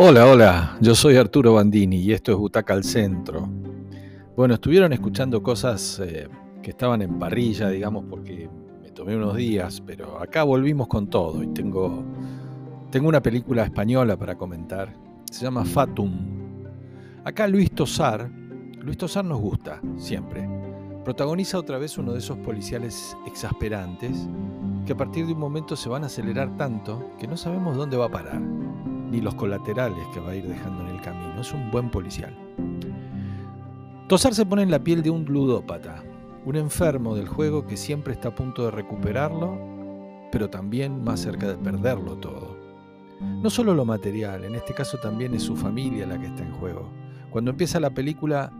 Hola, hola, yo soy Arturo Bandini y esto es Butaca al Centro. Bueno, estuvieron escuchando cosas eh, que estaban en parrilla, digamos, porque me tomé unos días, pero acá volvimos con todo y tengo, tengo una película española para comentar. Se llama Fatum. Acá Luis Tosar, Luis Tosar nos gusta, siempre. Protagoniza otra vez uno de esos policiales exasperantes que a partir de un momento se van a acelerar tanto que no sabemos dónde va a parar ni los colaterales que va a ir dejando en el camino. Es un buen policial. Tosar se pone en la piel de un ludópata, un enfermo del juego que siempre está a punto de recuperarlo, pero también más cerca de perderlo todo. No solo lo material, en este caso también es su familia la que está en juego. Cuando empieza la película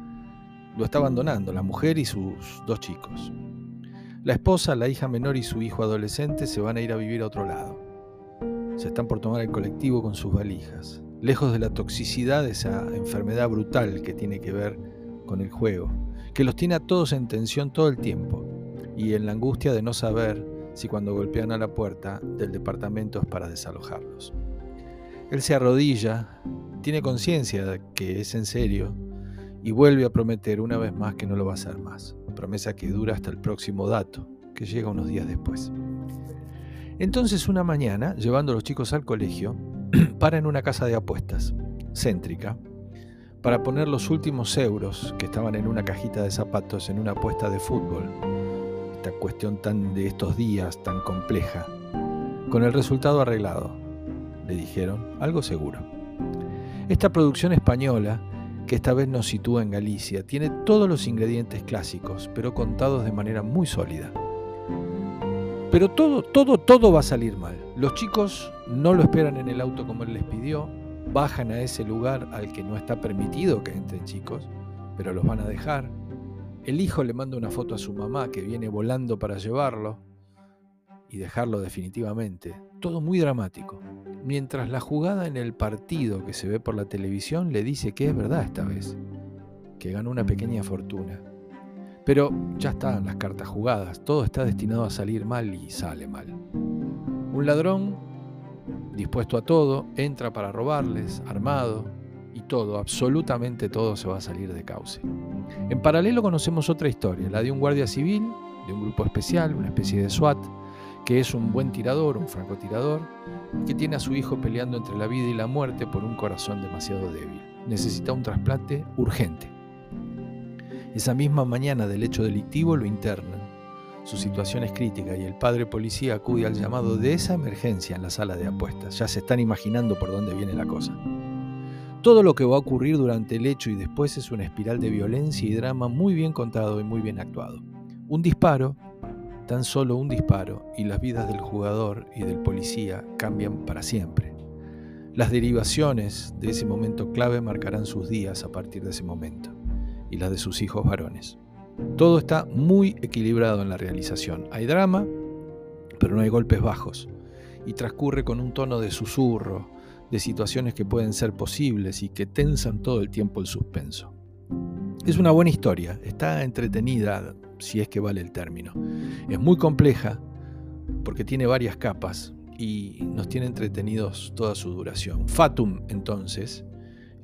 lo está abandonando, la mujer y sus dos chicos. La esposa, la hija menor y su hijo adolescente se van a ir a vivir a otro lado se están por tomar el colectivo con sus valijas, lejos de la toxicidad de esa enfermedad brutal que tiene que ver con el juego, que los tiene a todos en tensión todo el tiempo y en la angustia de no saber si cuando golpean a la puerta del departamento es para desalojarlos. Él se arrodilla, tiene conciencia de que es en serio y vuelve a prometer una vez más que no lo va a hacer más, promesa que dura hasta el próximo dato, que llega unos días después. Entonces una mañana, llevando a los chicos al colegio, para en una casa de apuestas, céntrica, para poner los últimos euros que estaban en una cajita de zapatos en una apuesta de fútbol. Esta cuestión tan de estos días, tan compleja. Con el resultado arreglado, le dijeron, algo seguro. Esta producción española, que esta vez nos sitúa en Galicia, tiene todos los ingredientes clásicos, pero contados de manera muy sólida. Pero todo, todo, todo va a salir mal. Los chicos no lo esperan en el auto como él les pidió, bajan a ese lugar al que no está permitido que entren chicos, pero los van a dejar. El hijo le manda una foto a su mamá que viene volando para llevarlo y dejarlo definitivamente. Todo muy dramático. Mientras la jugada en el partido que se ve por la televisión le dice que es verdad esta vez, que ganó una pequeña fortuna. Pero ya están las cartas jugadas, todo está destinado a salir mal y sale mal. Un ladrón, dispuesto a todo, entra para robarles, armado, y todo, absolutamente todo se va a salir de cauce. En paralelo conocemos otra historia, la de un guardia civil, de un grupo especial, una especie de SWAT, que es un buen tirador, un francotirador, que tiene a su hijo peleando entre la vida y la muerte por un corazón demasiado débil. Necesita un trasplante urgente. Esa misma mañana del hecho delictivo lo internan. Su situación es crítica y el padre policía acude al llamado de esa emergencia en la sala de apuestas. Ya se están imaginando por dónde viene la cosa. Todo lo que va a ocurrir durante el hecho y después es una espiral de violencia y drama muy bien contado y muy bien actuado. Un disparo, tan solo un disparo, y las vidas del jugador y del policía cambian para siempre. Las derivaciones de ese momento clave marcarán sus días a partir de ese momento y las de sus hijos varones. Todo está muy equilibrado en la realización. Hay drama, pero no hay golpes bajos. Y transcurre con un tono de susurro, de situaciones que pueden ser posibles y que tensan todo el tiempo el suspenso. Es una buena historia, está entretenida, si es que vale el término. Es muy compleja porque tiene varias capas y nos tiene entretenidos toda su duración. Fatum, entonces,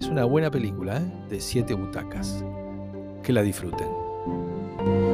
es una buena película ¿eh? de siete butacas que la disfruten.